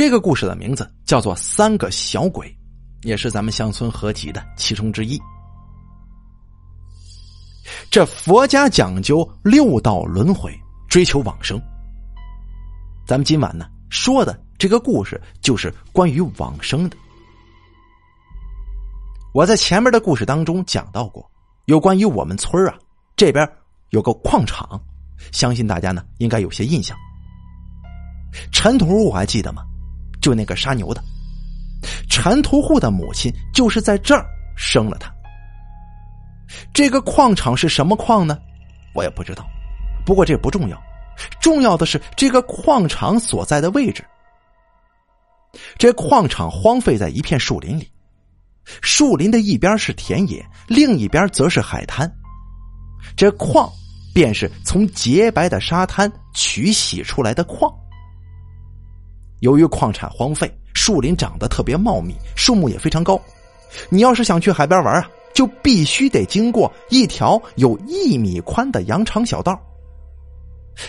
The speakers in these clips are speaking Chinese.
这个故事的名字叫做《三个小鬼》，也是咱们乡村合集的其中之一。这佛家讲究六道轮回，追求往生。咱们今晚呢说的这个故事就是关于往生的。我在前面的故事当中讲到过，有关于我们村啊这边有个矿场，相信大家呢应该有些印象。陈屠户还记得吗？就那个杀牛的，陈屠户的母亲就是在这儿生了他。这个矿场是什么矿呢？我也不知道，不过这不重要。重要的是这个矿场所在的位置。这矿场荒废在一片树林里，树林的一边是田野，另一边则是海滩。这矿便是从洁白的沙滩取洗出来的矿。由于矿产荒废，树林长得特别茂密，树木也非常高。你要是想去海边玩啊，就必须得经过一条有一米宽的羊肠小道。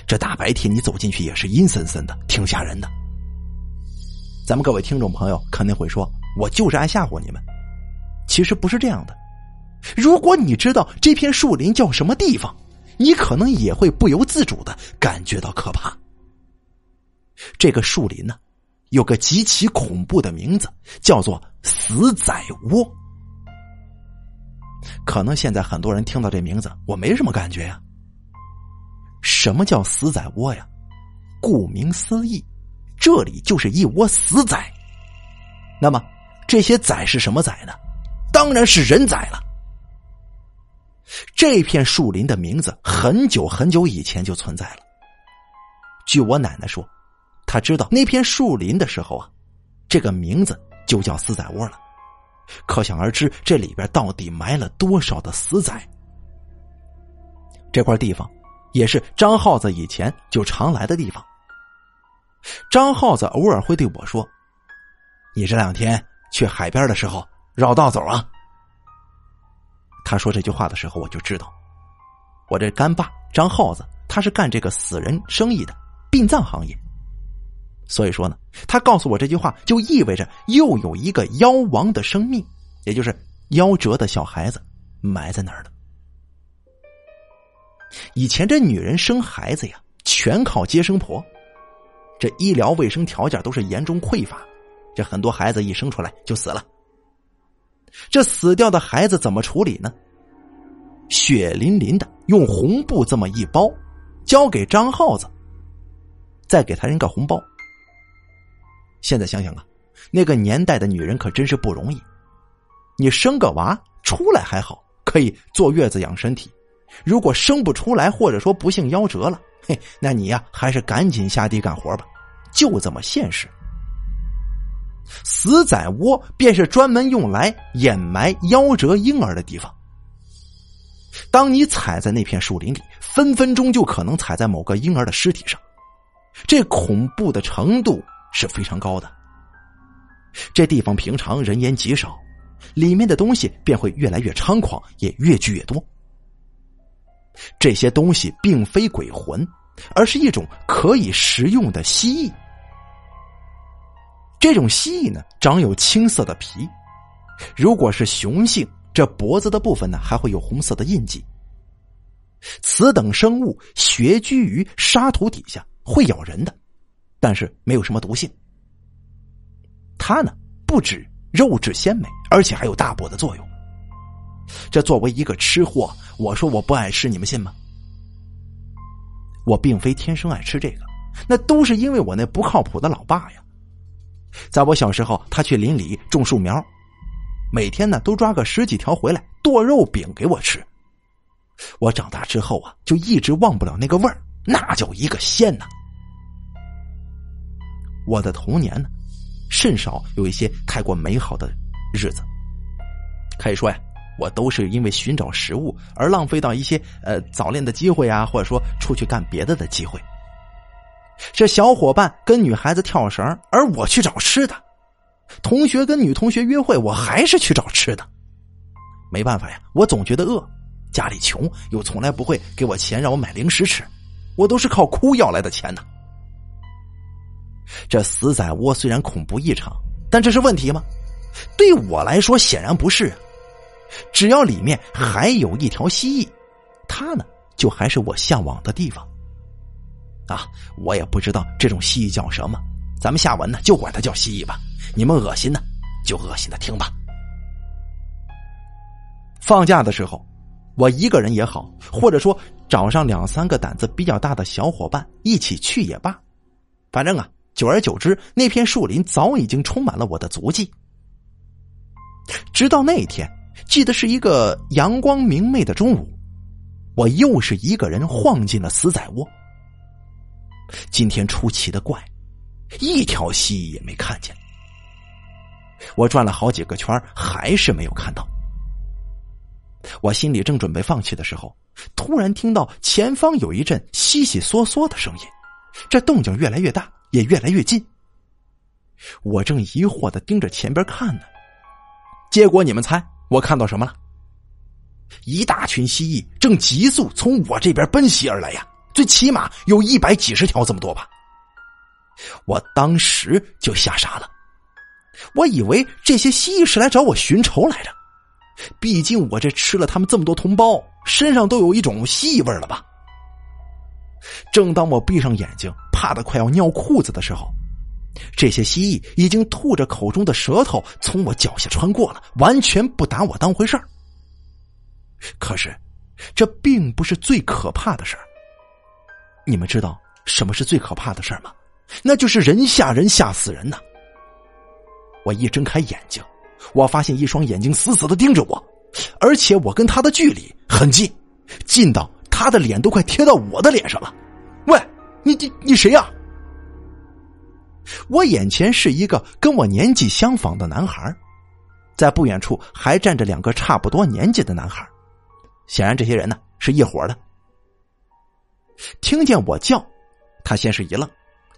这大白天你走进去也是阴森森的，挺吓人的。咱们各位听众朋友肯定会说，我就是爱吓唬你们。其实不是这样的。如果你知道这片树林叫什么地方，你可能也会不由自主的感觉到可怕。这个树林呢，有个极其恐怖的名字，叫做“死仔窝”。可能现在很多人听到这名字，我没什么感觉呀。什么叫死仔窝呀？顾名思义，这里就是一窝死仔。那么这些仔是什么仔呢？当然是人仔了。这片树林的名字很久很久以前就存在了。据我奶奶说，他知道那片树林的时候啊，这个名字就叫死仔窝了。可想而知，这里边到底埋了多少的死仔？这块地方。也是张耗子以前就常来的地方。张耗子偶尔会对我说：“你这两天去海边的时候绕道走啊。”他说这句话的时候，我就知道，我这干爸张耗子他是干这个死人生意的殡葬行业。所以说呢，他告诉我这句话，就意味着又有一个夭亡的生命，也就是夭折的小孩子埋在那儿了。以前这女人生孩子呀，全靠接生婆，这医疗卫生条件都是严重匮乏，这很多孩子一生出来就死了。这死掉的孩子怎么处理呢？血淋淋的用红布这么一包，交给张耗子，再给他扔个红包。现在想想啊，那个年代的女人可真是不容易，你生个娃出来还好，可以坐月子养身体。如果生不出来，或者说不幸夭折了，嘿，那你呀还是赶紧下地干活吧，就这么现实。死仔窝便是专门用来掩埋夭折婴儿的地方。当你踩在那片树林里，分分钟就可能踩在某个婴儿的尸体上，这恐怖的程度是非常高的。这地方平常人烟极少，里面的东西便会越来越猖狂，也越聚越多。这些东西并非鬼魂，而是一种可以食用的蜥蜴。这种蜥蜴呢，长有青色的皮，如果是雄性，这脖子的部分呢还会有红色的印记。此等生物穴居于沙土底下，会咬人的，但是没有什么毒性。它呢，不止肉质鲜美，而且还有大补的作用。这作为一个吃货，我说我不爱吃，你们信吗？我并非天生爱吃这个，那都是因为我那不靠谱的老爸呀。在我小时候，他去林里种树苗，每天呢都抓个十几条回来剁肉饼给我吃。我长大之后啊，就一直忘不了那个味儿，那叫一个鲜呐。我的童年呢，甚少有一些太过美好的日子，可以说呀。我都是因为寻找食物而浪费到一些呃早恋的机会啊，或者说出去干别的的机会。这小伙伴跟女孩子跳绳，而我去找吃的；同学跟女同学约会，我还是去找吃的。没办法呀，我总觉得饿，家里穷，又从来不会给我钱让我买零食吃，我都是靠哭要来的钱呢。这死仔窝虽然恐怖异常，但这是问题吗？对我来说，显然不是。只要里面还有一条蜥蜴，它呢，就还是我向往的地方。啊，我也不知道这种蜥蜴叫什么，咱们下文呢就管它叫蜥蜴吧。你们恶心呢，就恶心的听吧。放假的时候，我一个人也好，或者说找上两三个胆子比较大的小伙伴一起去也罢，反正啊，久而久之，那片树林早已经充满了我的足迹。直到那一天，记得是一个阳光明媚的中午，我又是一个人晃进了死仔窝。今天出奇的怪，一条蜥蜴也没看见。我转了好几个圈，还是没有看到。我心里正准备放弃的时候，突然听到前方有一阵悉悉嗦嗦的声音，这动静越来越大，也越来越近。我正疑惑的盯着前边看呢，结果你们猜我看到什么了？一大群蜥蜴正急速从我这边奔袭而来呀！最起码有一百几十条这么多吧！我当时就吓傻了，我以为这些蜥蜴是来找我寻仇来着，毕竟我这吃了他们这么多同胞，身上都有一种蜥蜴味了吧？正当我闭上眼睛，怕的快要尿裤子的时候，这些蜥蜴已经吐着口中的舌头从我脚下穿过了，完全不打我当回事儿。可是，这并不是最可怕的事儿。你们知道什么是最可怕的事儿吗？那就是人吓人，吓死人呐！我一睁开眼睛，我发现一双眼睛死死的盯着我，而且我跟他的距离很近，近到他的脸都快贴到我的脸上了。喂，你你你谁呀？我眼前是一个跟我年纪相仿的男孩，在不远处还站着两个差不多年纪的男孩，显然这些人呢是一伙的。听见我叫，他先是一愣，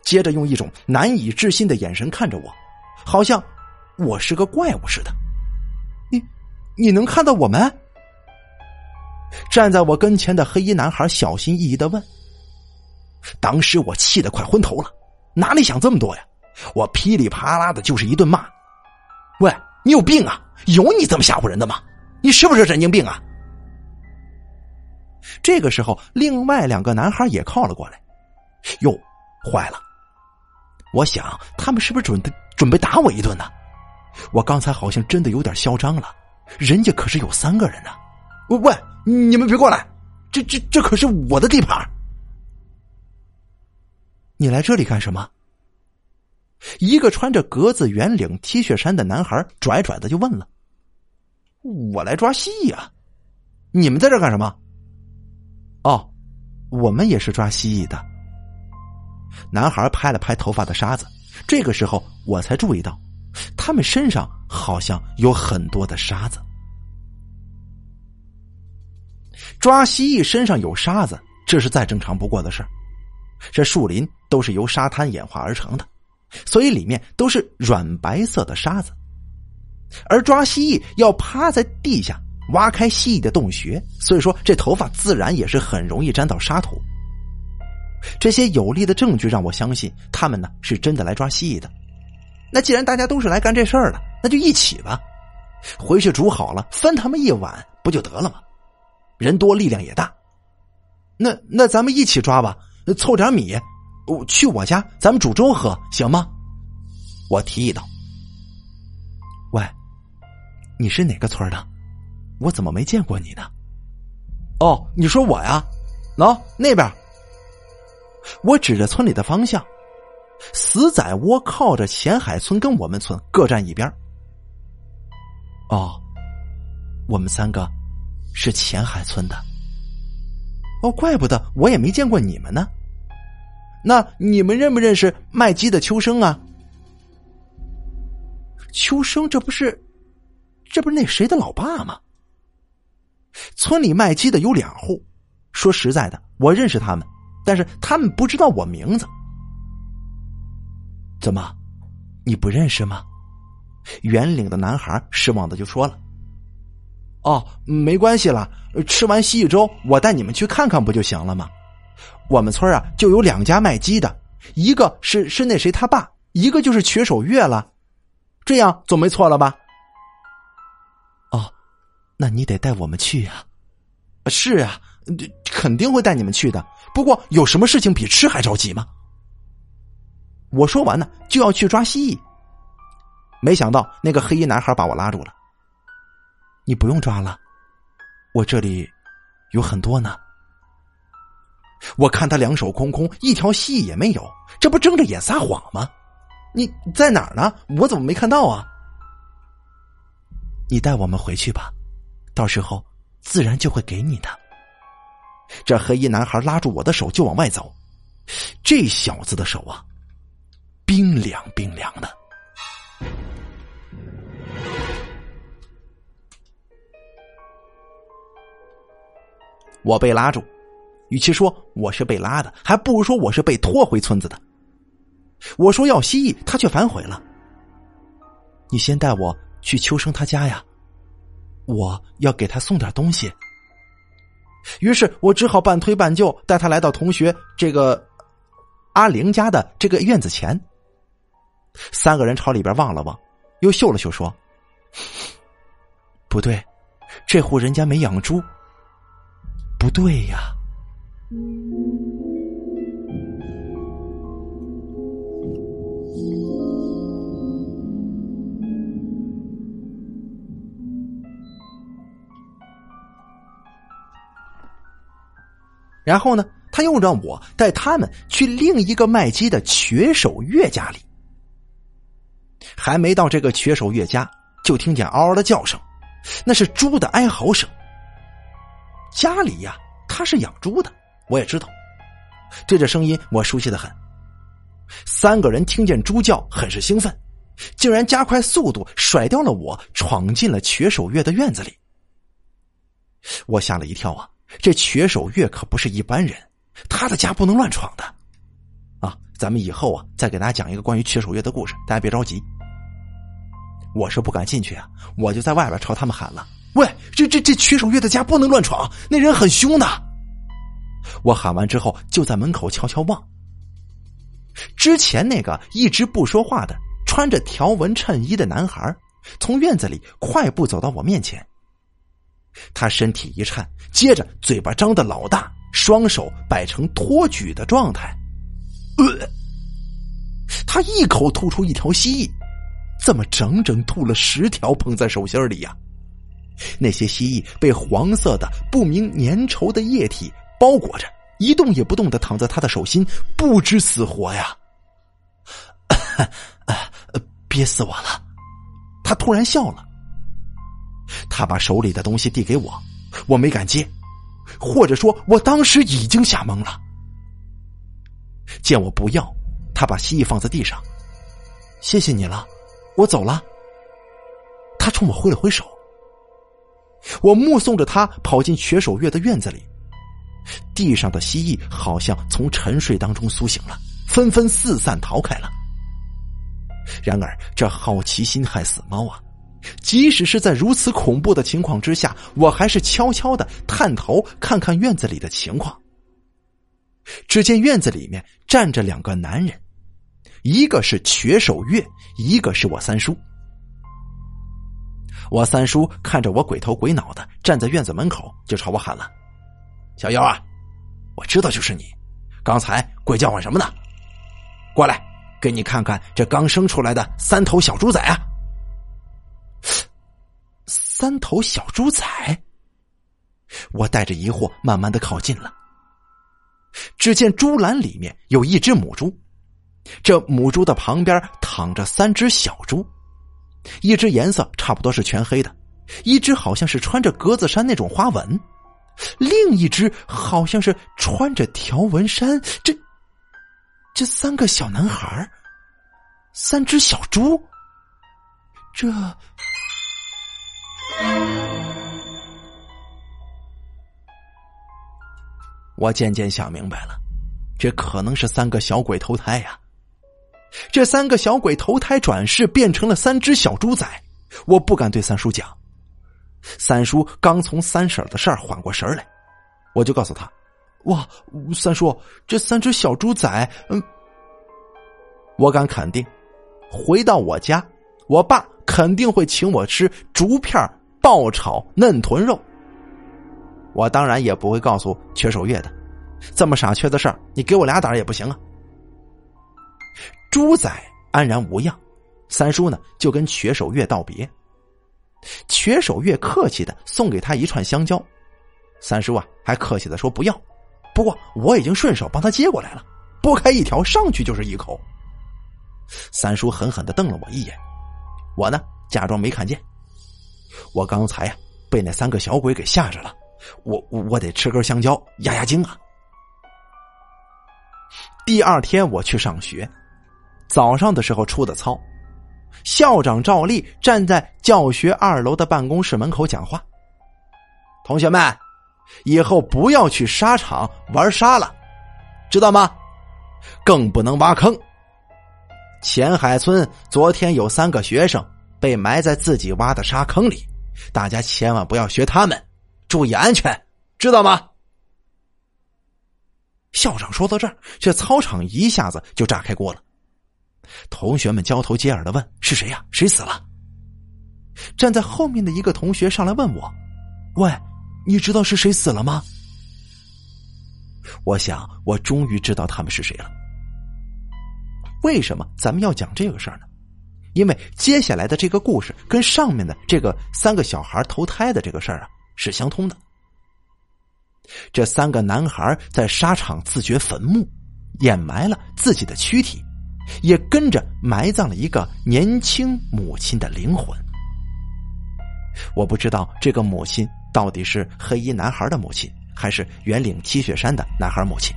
接着用一种难以置信的眼神看着我，好像我是个怪物似的。你，你能看到我们？站在我跟前的黑衣男孩小心翼翼的问。当时我气得快昏头了，哪里想这么多呀？我噼里啪啦的就是一顿骂。喂，你有病啊？有你这么吓唬人的吗？你是不是神经病啊？这个时候，另外两个男孩也靠了过来。哟，坏了！我想他们是不是准备准备打我一顿呢？我刚才好像真的有点嚣张了，人家可是有三个人呢。喂，你们别过来！这这这可是我的地盘。你来这里干什么？一个穿着格子圆领 T 恤衫的男孩拽拽的就问了：“我来抓蜥蜴啊！你们在这干什么？”哦，我们也是抓蜥蜴的。男孩拍了拍头发的沙子，这个时候我才注意到，他们身上好像有很多的沙子。抓蜥蜴身上有沙子，这是再正常不过的事这树林都是由沙滩演化而成的，所以里面都是软白色的沙子，而抓蜥蜴要趴在地下。挖开蜥蜴的洞穴，所以说这头发自然也是很容易沾到沙土。这些有力的证据让我相信，他们呢是真的来抓蜥蜴的。那既然大家都是来干这事儿的，那就一起吧，回去煮好了分他们一碗不就得了吗？人多力量也大。那那咱们一起抓吧，凑点米，去我家咱们煮粥喝行吗？我提议道。喂，你是哪个村的？我怎么没见过你呢？哦，你说我呀？喏，那边。我指着村里的方向，死仔窝靠着前海村跟我们村各站一边。哦，我们三个是前海村的。哦，怪不得我也没见过你们呢。那你们认不认识卖鸡的秋生啊？秋生，这不是，这不是那谁的老爸吗？村里卖鸡的有两户，说实在的，我认识他们，但是他们不知道我名字。怎么，你不认识吗？圆领的男孩失望的就说了：“哦，没关系了，吃完蜥蜴粥，我带你们去看看不就行了吗？我们村啊就有两家卖鸡的，一个是是那谁他爸，一个就是瘸手月了，这样总没错了吧？哦，那你得带我们去呀。是啊，肯定会带你们去的。不过有什么事情比吃还着急吗？我说完呢，就要去抓蜥蜴，没想到那个黑衣男孩把我拉住了。你不用抓了，我这里有很多呢。我看他两手空空，一条蜥蜴也没有，这不睁着眼撒谎吗？你在哪儿呢？我怎么没看到啊？你带我们回去吧，到时候自然就会给你的。这黑衣男孩拉住我的手就往外走，这小子的手啊，冰凉冰凉的。我被拉住，与其说我是被拉的，还不如说我是被拖回村子的。我说要蜥蜴，他却反悔了。你先带我去秋生他家呀，我要给他送点东西。于是我只好半推半就带他来到同学这个阿玲家的这个院子前。三个人朝里边望了望，又嗅了嗅，说：“ 不对，这户人家没养猪。”不对呀！然后呢，他又让我带他们去另一个卖鸡的瘸手岳家里。还没到这个瘸手岳家，就听见嗷嗷的叫声，那是猪的哀嚎声。家里呀，他是养猪的，我也知道。对这声音，我熟悉的很。三个人听见猪叫，很是兴奋，竟然加快速度，甩掉了我，闯进了瘸手月的院子里。我吓了一跳啊！这瘸手月可不是一般人，他的家不能乱闯的。啊，咱们以后啊，再给大家讲一个关于瘸手月的故事，大家别着急。我是不敢进去啊，我就在外边朝他们喊了。喂，这这这曲守月的家不能乱闯，那人很凶的。我喊完之后，就在门口悄悄望。之前那个一直不说话的、穿着条纹衬衣的男孩，从院子里快步走到我面前。他身体一颤，接着嘴巴张的老大，双手摆成托举的状态。呃，他一口吐出一条蜥蜴，怎么整整吐了十条，捧在手心里呀？那些蜥蜴被黄色的不明粘稠的液体包裹着，一动也不动的躺在他的手心，不知死活呀！憋死我了！他突然笑了，他把手里的东西递给我，我没敢接，或者说，我当时已经吓懵了。见我不要，他把蜥蜴放在地上，谢谢你了，我走了。他冲我挥了挥手。我目送着他跑进瘸手月的院子里，地上的蜥蜴好像从沉睡当中苏醒了，纷纷四散逃开了。然而，这好奇心害死猫啊！即使是在如此恐怖的情况之下，我还是悄悄的探头看看院子里的情况。只见院子里面站着两个男人，一个是瘸手月，一个是我三叔。我三叔看着我鬼头鬼脑的站在院子门口，就朝我喊了：“小妖啊，我知道就是你，刚才鬼叫唤什么呢？过来，给你看看这刚生出来的三头小猪仔啊！”三头小猪仔，我带着疑惑慢慢的靠近了。只见猪栏里面有一只母猪，这母猪的旁边躺着三只小猪。一只颜色差不多是全黑的，一只好像是穿着格子衫那种花纹，另一只好像是穿着条纹衫。这这三个小男孩，三只小猪，这我渐渐想明白了，这可能是三个小鬼投胎呀。这三个小鬼投胎转世变成了三只小猪仔，我不敢对三叔讲。三叔刚从三婶的事儿缓过神来，我就告诉他：“哇，三叔，这三只小猪仔，嗯，我敢肯定，回到我家，我爸肯定会请我吃竹片爆炒嫩豚肉。我当然也不会告诉缺守月的，这么傻缺的事儿，你给我俩胆也不行啊。猪仔安然无恙，三叔呢就跟瘸手月道别。瘸手月客气的送给他一串香蕉，三叔啊还客气的说不要，不过我已经顺手帮他接过来了，剥开一条上去就是一口。三叔狠狠的瞪了我一眼，我呢假装没看见。我刚才呀被那三个小鬼给吓着了。我我得吃根香蕉压压惊啊！第二天我去上学，早上的时候出的操，校长赵丽站在教学二楼的办公室门口讲话：“同学们，以后不要去沙场玩沙了，知道吗？更不能挖坑。前海村昨天有三个学生被埋在自己挖的沙坑里，大家千万不要学他们。”注意安全，知道吗？校长说到这儿，这操场一下子就炸开锅了。同学们交头接耳的问：“是谁呀？谁死了？”站在后面的一个同学上来问我：“喂，你知道是谁死了吗？”我想，我终于知道他们是谁了。为什么咱们要讲这个事儿呢？因为接下来的这个故事跟上面的这个三个小孩投胎的这个事儿啊。是相通的。这三个男孩在沙场自掘坟墓，掩埋了自己的躯体，也跟着埋葬了一个年轻母亲的灵魂。我不知道这个母亲到底是黑衣男孩的母亲，还是圆领 T 恤衫的男孩母亲，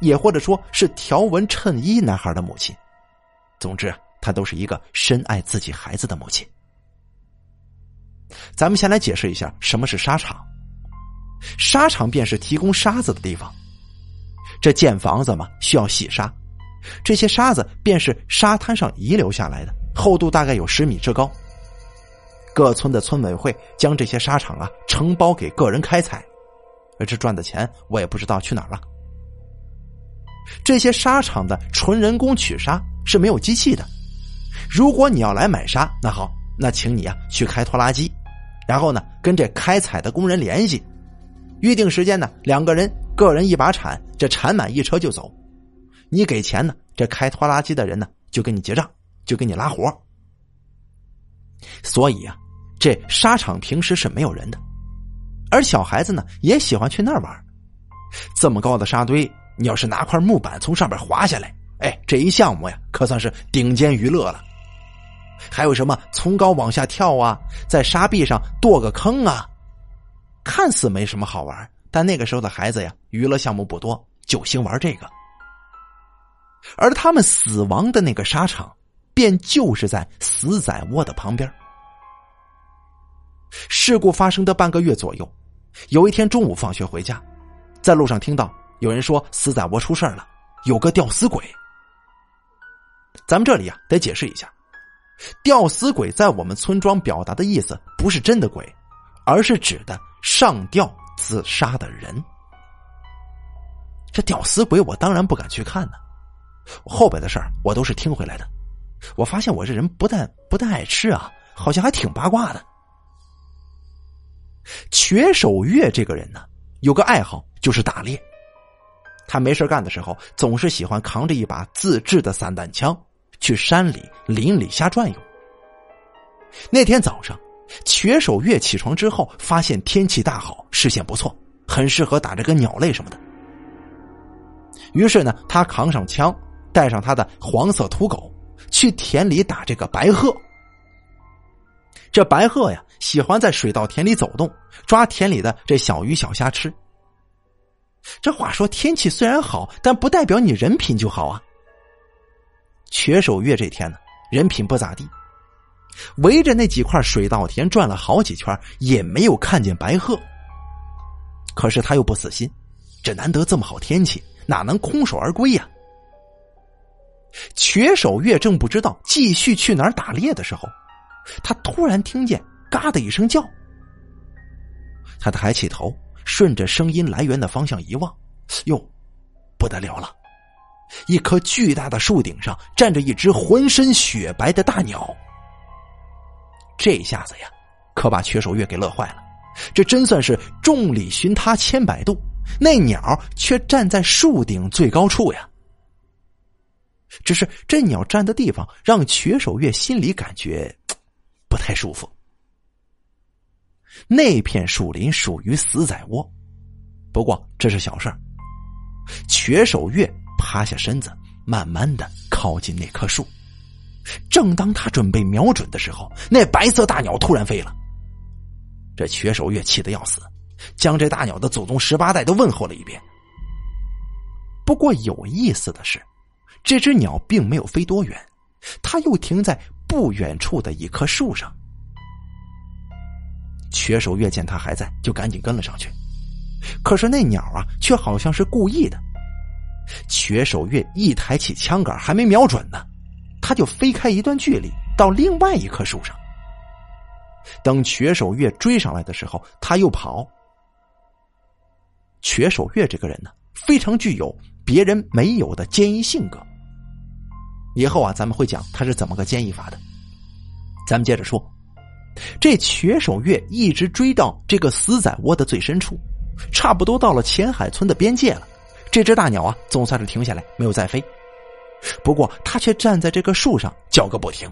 也或者说是条纹衬衣男孩的母亲。总之，她都是一个深爱自己孩子的母亲。咱们先来解释一下什么是沙场。沙场便是提供沙子的地方。这建房子嘛，需要洗沙，这些沙子便是沙滩上遗留下来的，厚度大概有十米之高。各村的村委会将这些沙场啊承包给个人开采，而这赚的钱我也不知道去哪儿了。这些沙场的纯人工取沙是没有机器的。如果你要来买沙，那好，那请你啊去开拖拉机。然后呢，跟这开采的工人联系，预定时间呢，两个人个人一把铲，这铲满一车就走。你给钱呢，这开拖拉机的人呢就给你结账，就给你拉活。所以啊，这沙场平时是没有人的，而小孩子呢也喜欢去那儿玩。这么高的沙堆，你要是拿块木板从上边滑下来，哎，这一项目呀，可算是顶尖娱乐了。还有什么从高往下跳啊，在沙壁上剁个坑啊，看似没什么好玩，但那个时候的孩子呀，娱乐项目不多，就兴玩这个。而他们死亡的那个沙场，便就是在死仔窝的旁边。事故发生的半个月左右，有一天中午放学回家，在路上听到有人说死仔窝出事了，有个吊死鬼。咱们这里呀，得解释一下。吊死鬼在我们村庄表达的意思不是真的鬼，而是指的上吊自杀的人。这吊死鬼我当然不敢去看呢，后边的事儿我都是听回来的。我发现我这人不但不但爱吃啊，好像还挺八卦的。瘸手月这个人呢，有个爱好就是打猎。他没事干的时候，总是喜欢扛着一把自制的散弹枪。去山里、林里瞎转悠。那天早上，瘸手月起床之后，发现天气大好，视线不错，很适合打这个鸟类什么的。于是呢，他扛上枪，带上他的黄色土狗，去田里打这个白鹤。这白鹤呀，喜欢在水稻田里走动，抓田里的这小鱼小虾吃。这话说，天气虽然好，但不代表你人品就好啊。瘸手月这天呢，人品不咋地，围着那几块水稻田转了好几圈，也没有看见白鹤。可是他又不死心，这难得这么好天气，哪能空手而归呀？瘸手月正不知道继续去哪儿打猎的时候，他突然听见“嘎”的一声叫。他抬起头，顺着声音来源的方向一望，哟，不得了了！一棵巨大的树顶上站着一只浑身雪白的大鸟。这下子呀，可把瘸手月给乐坏了。这真算是众里寻他千百度，那鸟却站在树顶最高处呀。只是这鸟站的地方让瘸手月心里感觉不太舒服。那片树林属于死仔窝，不过这是小事儿。瘸手月趴下身子，慢慢的靠近那棵树。正当他准备瞄准的时候，那白色大鸟突然飞了。这瘸手月气得要死，将这大鸟的祖宗十八代都问候了一遍。不过有意思的是，这只鸟并没有飞多远，它又停在不远处的一棵树上。瘸手月见它还在，就赶紧跟了上去。可是那鸟啊，却好像是故意的。瘸手月一抬起枪杆，还没瞄准呢，他就飞开一段距离，到另外一棵树上。等瘸手月追上来的时候，他又跑。瘸手月这个人呢，非常具有别人没有的坚毅性格。以后啊，咱们会讲他是怎么个坚毅法的。咱们接着说，这瘸手月一直追到这个死仔窝的最深处，差不多到了前海村的边界了。这只大鸟啊，总算是停下来，没有再飞。不过，它却站在这个树上叫个不停，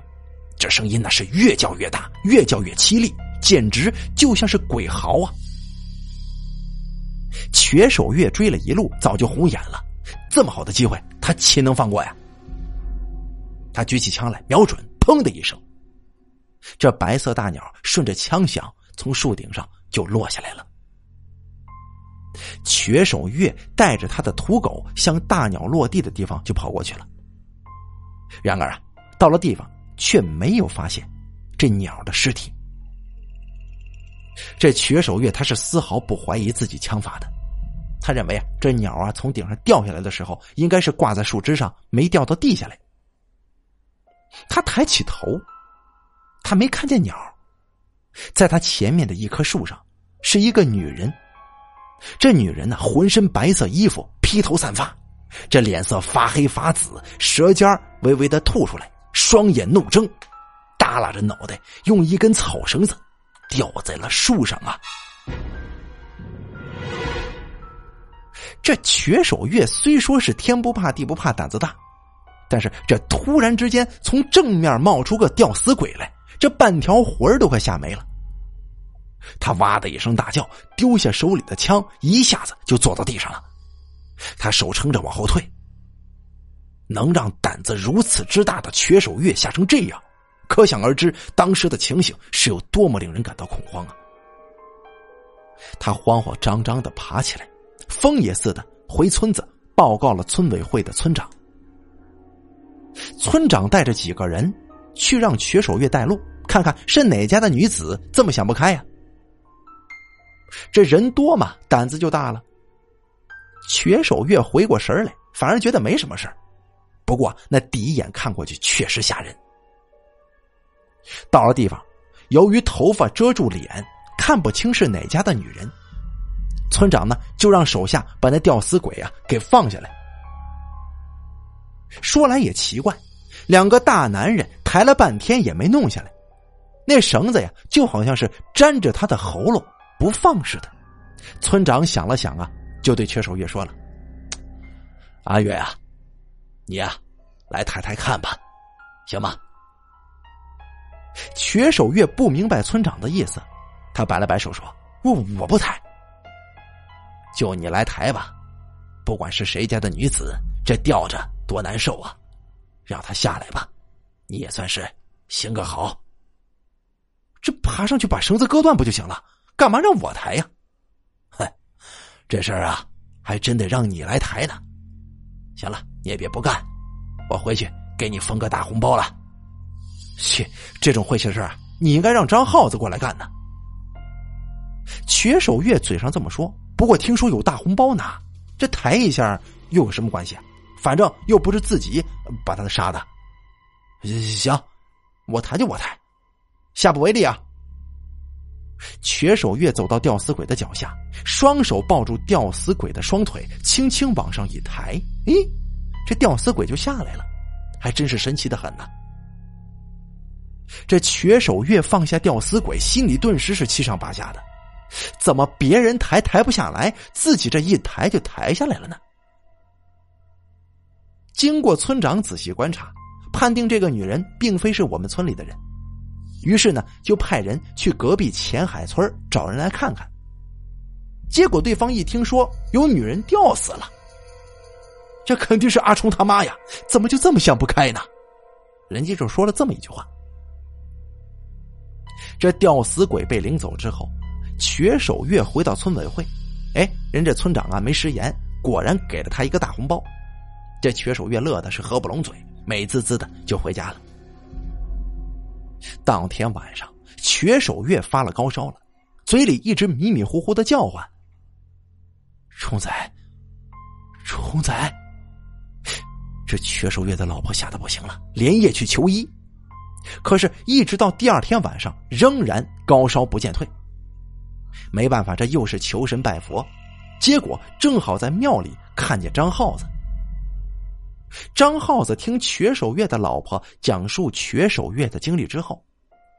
这声音那是越叫越大，越叫越凄厉，简直就像是鬼嚎啊！瘸手月追了一路，早就红眼了，这么好的机会，他岂能放过呀？他举起枪来，瞄准，砰的一声，这白色大鸟顺着枪响，从树顶上就落下来了。瘸手月带着他的土狗向大鸟落地的地方就跑过去了。然而啊，到了地方却没有发现这鸟的尸体。这瘸手月他是丝毫不怀疑自己枪法的，他认为啊，这鸟啊从顶上掉下来的时候应该是挂在树枝上，没掉到地下来。他抬起头，他没看见鸟，在他前面的一棵树上是一个女人。这女人呢，浑身白色衣服，披头散发，这脸色发黑发紫，舌尖微微的吐出来，双眼怒睁，耷拉着脑袋，用一根草绳子吊在了树上啊！这瘸手月虽说是天不怕地不怕胆子大，但是这突然之间从正面冒出个吊死鬼来，这半条魂都快吓没了。他哇的一声大叫，丢下手里的枪，一下子就坐到地上了。他手撑着往后退。能让胆子如此之大的瘸手月吓成这样，可想而知当时的情形是有多么令人感到恐慌啊！他慌慌张张的爬起来，疯也似的回村子报告了村委会的村长。村长带着几个人去让瘸手月带路，看看是哪家的女子这么想不开呀？这人多嘛，胆子就大了。瘸手月回过神来，反而觉得没什么事不过那第一眼看过去确实吓人。到了地方，由于头发遮住脸，看不清是哪家的女人。村长呢，就让手下把那吊死鬼啊给放下来。说来也奇怪，两个大男人抬了半天也没弄下来，那绳子呀，就好像是粘着他的喉咙。不放似的，村长想了想啊，就对瘸手月说了：“阿月啊，你呀，来抬抬看吧，行吗？”瘸手月不明白村长的意思，他摆了摆手说：“我我不抬，就你来抬吧。不管是谁家的女子，这吊着多难受啊，让他下来吧，你也算是行个好。这爬上去把绳子割断不就行了？”干嘛让我抬呀？哼，这事儿啊，还真得让你来抬呢。行了，你也别不干，我回去给你封个大红包了。切，这种晦气事儿，你应该让张耗子过来干呢。瘸手月嘴上这么说，不过听说有大红包拿，这抬一下又有什么关系啊？反正又不是自己把他杀的。行，我抬就我抬，下不为例啊。瘸手月走到吊死鬼的脚下，双手抱住吊死鬼的双腿，轻轻往上一抬，咦，这吊死鬼就下来了，还真是神奇的很呐。这瘸手月放下吊死鬼，心里顿时是七上八下的。怎么别人抬抬不下来，自己这一抬就抬下来了呢？经过村长仔细观察，判定这个女人并非是我们村里的人，于是呢，就派人去隔壁前海村找人来看看。结果对方一听说有女人吊死了，这肯定是阿冲他妈呀！怎么就这么想不开呢？人家就说了这么一句话。这吊死鬼被领走之后，瘸手月回到村委会，哎，人这村长啊没食言，果然给了他一个大红包。这瘸手月乐的是合不拢嘴，美滋滋的就回家了。当天晚上，瘸手月发了高烧了，嘴里一直迷迷糊糊的叫唤：“虫仔，虫仔！”这瘸手月的老婆吓得不行了，连夜去求医。可是，一直到第二天晚上，仍然高烧不见退。没办法，这又是求神拜佛，结果正好在庙里看见张耗子。张耗子听瘸手月的老婆讲述瘸手月的经历之后，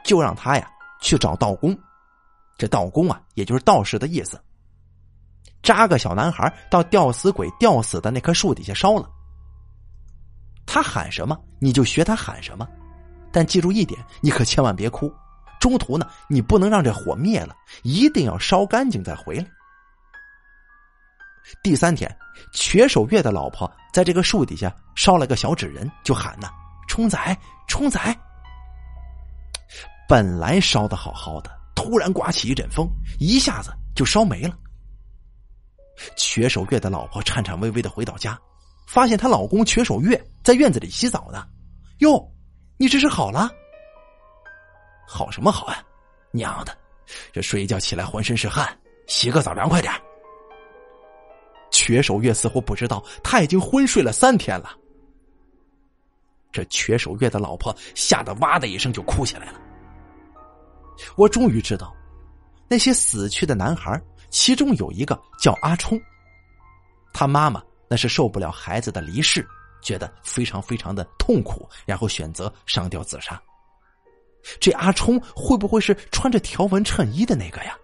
就让他呀去找道公。这道公啊，也就是道士的意思。扎个小男孩到吊死鬼吊死的那棵树底下烧了。他喊什么，你就学他喊什么。但记住一点，你可千万别哭。中途呢，你不能让这火灭了，一定要烧干净再回来。第三天，瘸手月的老婆在这个树底下烧了个小纸人，就喊呢：“冲仔，冲仔！”本来烧的好好的，突然刮起一阵风，一下子就烧没了。瘸手月的老婆颤颤巍巍的回到家，发现她老公瘸手月在院子里洗澡呢。哟！你这是好了？好什么好啊！娘的，这睡一觉起来浑身是汗，洗个澡凉快点。瘸手月似乎不知道他已经昏睡了三天了。这瘸手月的老婆吓得哇的一声就哭起来了。我终于知道，那些死去的男孩，其中有一个叫阿冲，他妈妈那是受不了孩子的离世。觉得非常非常的痛苦，然后选择上吊自杀。这阿冲会不会是穿着条纹衬衣的那个呀？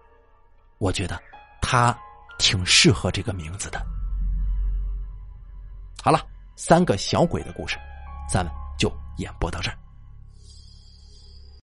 我觉得他挺适合这个名字的。好了，三个小鬼的故事，咱们就演播到这儿。